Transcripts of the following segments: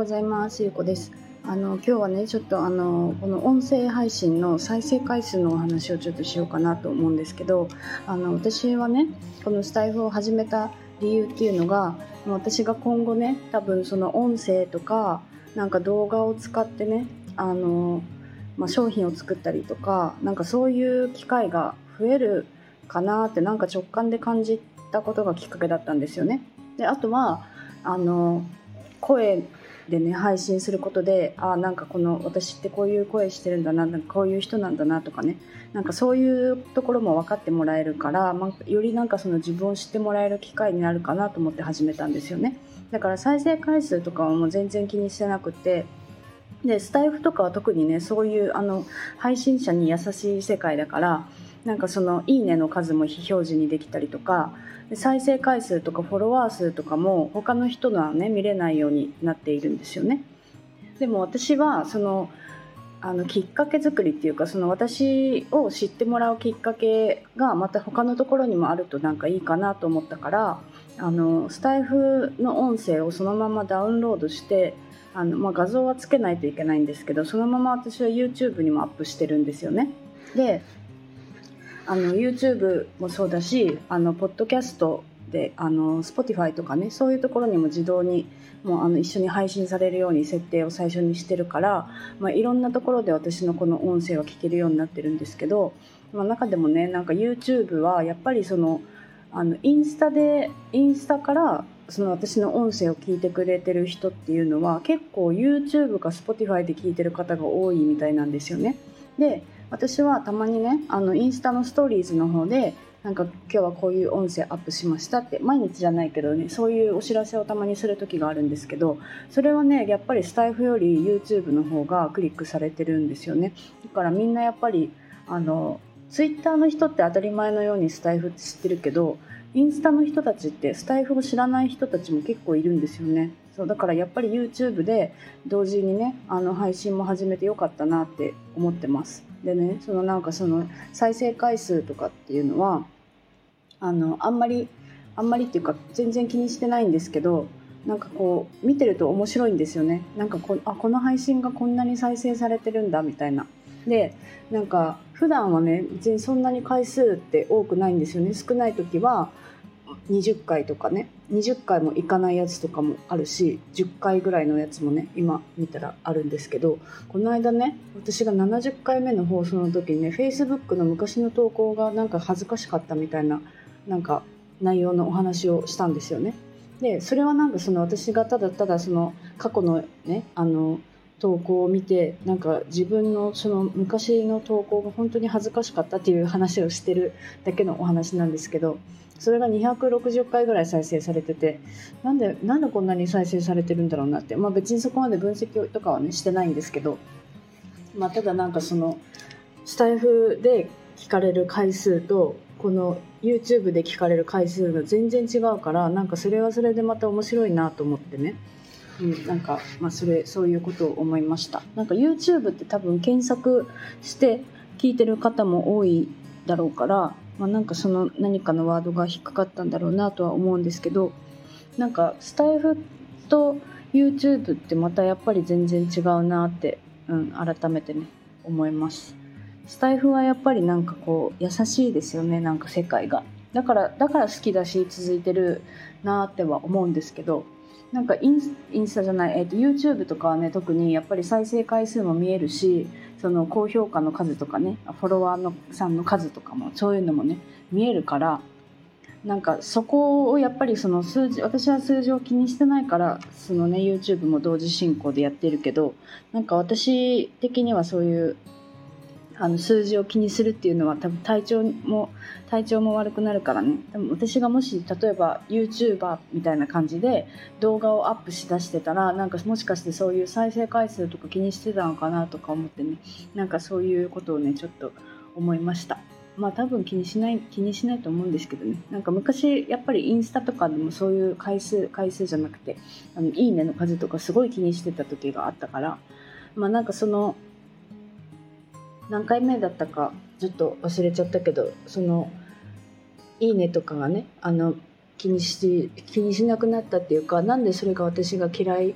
ございますゆうこですあの今日はねちょっとあのこの音声配信の再生回数のお話をちょっとしようかなと思うんですけどあの私はねこのスタイフを始めた理由っていうのが私が今後ね多分その音声とかなんか動画を使ってねあの、まあ、商品を作ったりとかなんかそういう機会が増えるかなってなんか直感で感じたことがきっかけだったんですよね。であとはあの声でね配信することであなんかこの私ってこういう声してるんだななんかこういう人なんだなとかねなんかそういうところも分かってもらえるから、まあ、よりなんかその自分を知ってもらえる機会になるかなと思って始めたんですよね。だから再生回数とかはもう全然気にしてなくてでスタイフとかは特にねそういうあの配信者に優しい世界だからなんかその「いいね」の数も非表示にできたりとか再生回数とかフォロワー数とかも他の人のはね見れないようになっているんですよね。でも私はそのあのきっかけ作りっていうかその私を知ってもらうきっかけがまた他のところにもあるとなんかいいかなと思ったからあのスタイフの音声をそのままダウンロードしてあの、まあ、画像はつけないといけないんですけどそのまま私は YouTube にもアップしてるんですよね。であの YouTube もそうだしあのポッドキャストであの Spotify とかねそういうところにも自動にもうあの一緒に配信されるように設定を最初にしてるから、まあ、いろんなところで私のこの音声は聞けるようになってるんですけど、まあ、中でもねなんか YouTube はやっぱりそのあのインスタでインスタからその私の音声を聞いてくれてる人っていうのは結構 YouTube か Spotify で聞いてる方が多いみたいなんですよね。で私はたまにねあのインスタのストーリーズの方でなんか今日はこういう音声アップしましたって毎日じゃないけどねそういうお知らせをたまにする時があるんですけどそれはねやっぱりスタイフより YouTube の方がクリックされてるんですよね。だからみんなやっぱりあの Twitter の人って当たり前のようにスタイフって知ってるけどインスタの人たちってスタイフを知らない人たちも結構いるんですよね。そうだからやっぱり YouTube で同時にねあの配信も始めてよかったなって思ってます。でねそのなんかその再生回数とかっていうのはあのあんまりあんまりっていうか全然気にしてないんですけどなんかこう見てると面白いんですよね。なんかこあこの配信がこんなに再生されてるんだみたいな。でなんか普段はね別にそんなに回数って多くないんですよね。少ない時は20回とかね20回もいかないやつとかもあるし10回ぐらいのやつもね今見たらあるんですけどこの間ね私が70回目の放送の時にね Facebook の昔の投稿がなんか恥ずかしかったみたいななんか内容のお話をしたんですよね。でそれはなんかその私がただただその過去のねあの投稿を見てなんか自分のその昔の投稿が本当に恥ずかしかったっていう話をしてるだけのお話なんですけどそれが260回ぐらい再生されててなんでなんでこんなに再生されてるんだろうなって、まあ、別にそこまで分析とかはねしてないんですけど、まあ、ただなんかそのスタイフで聞かれる回数とこの YouTube で聞かれる回数が全然違うからなんかそれはそれでまた面白いなと思ってね。うん、なんか、まあ、それそういうことを思いました。なんか YouTube って多分検索して聞いてる方も多いだろうからまあ、なんかその何かのワードが引っかかったんだろうなとは思うんですけどなんかスタイフと YouTube ってまたやっぱり全然違うなって、うん、改めてね思います。スタイフはやっぱりなんかこう優しいですよねなんか世界が。だからだから好きだし続いてるなっては思うんですけどなんかインスタじゃない、えーと、YouTube とかはね特にやっぱり再生回数も見えるしその高評価の数とかねフォロワーのさんの数とかもそういうのもね見えるからなんかそこをやっぱりその数字私は数字を気にしてないからそのね YouTube も同時進行でやってるけどなんか私的にはそういうあの数字を気にするっていうのは多分体調も体調も悪くなるからね。多分私がもし例えば YouTuber みたいな感じで動画をアップしだしてたらなんかもしかしてそういう再生回数とか気にしてたのかなとか思ってね。なんかそういうことをねちょっと思いました。まあ多分気にしない気にしないと思うんですけどね。なんか昔やっぱりインスタとかでもそういう回数回数じゃなくてあのいいねの数とかすごい気にしてた時があったから。まあなんかその何回目だったかちょっと忘れちゃったけどその「いいね」とかがねあの気にし気にしなくなったっていうかなんでそれが私が嫌い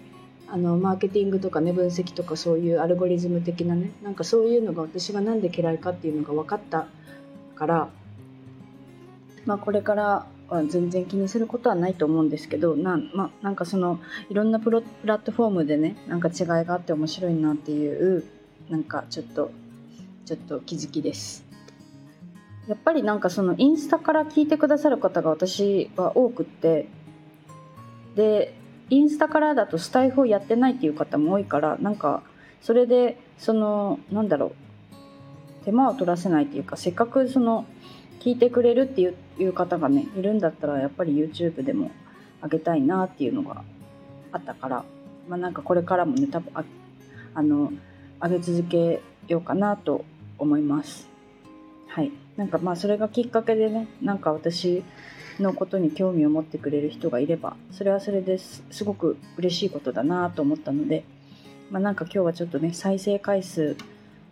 あのマーケティングとかね分析とかそういうアルゴリズム的なねなんかそういうのが私が何で嫌いかっていうのが分かったからまあこれからは全然気にすることはないと思うんですけどな,、まあ、なんかそのいろんなプロプラットフォームでねなんか違いがあって面白いなっていうなんかちょっとちょっと気づきです。やっぱりなんかそのインスタから聞いてくださる方が私は多くってでインスタからだとスタイフをやってないっていう方も多いからなんかそれでそのなんだろう手間を取らせないっていうかせっかくその聞いてくれるっていういう方がねいるんだったらやっぱり YouTube でもあげたいなっていうのがあったからまあなんかこれからもね多分ああの上げ続けようかなと思います。はい。なんかまあそれがきっかけでねなんか私のことに興味を持ってくれる人がいればそれはそれですすごく嬉しいことだなと思ったのでまあなんか今日はちょっとね再生回数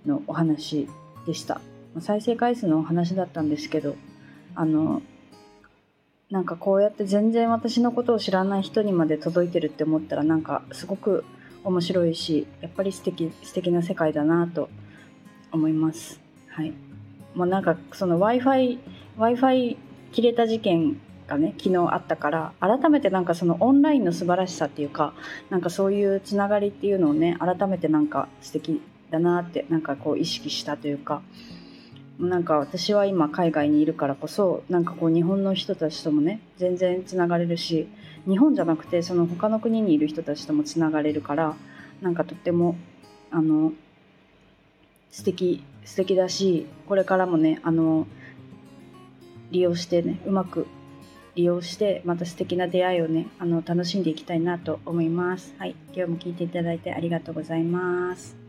のお話でした。再生回数のお話だったんですけどあのなんかこうやって全然私のことを知らない人にまで届いてるって思ったらなんかすごく面白いしやっぱり素敵素敵な世界だなと思います。はい。もうなんかその Wi-Fi Wi-Fi 切れた事件がね昨日あったから改めてなんかそのオンラインの素晴らしさっていうかなんかそういうつながりっていうのをね改めてなんか素敵だなってなんかこう意識したというかなんか私は今海外にいるからこそなんかこう日本の人たちともね全然つながれるし日本じゃなくてその他の国にいる人たちともつながれるからなんかとってもあの素敵素敵だしこれからもねあの利用してねうまく利用してまた素敵な出会いをねあの楽しんでいきたいなと思います。はい、今日も聞いていただいてありがとうございます。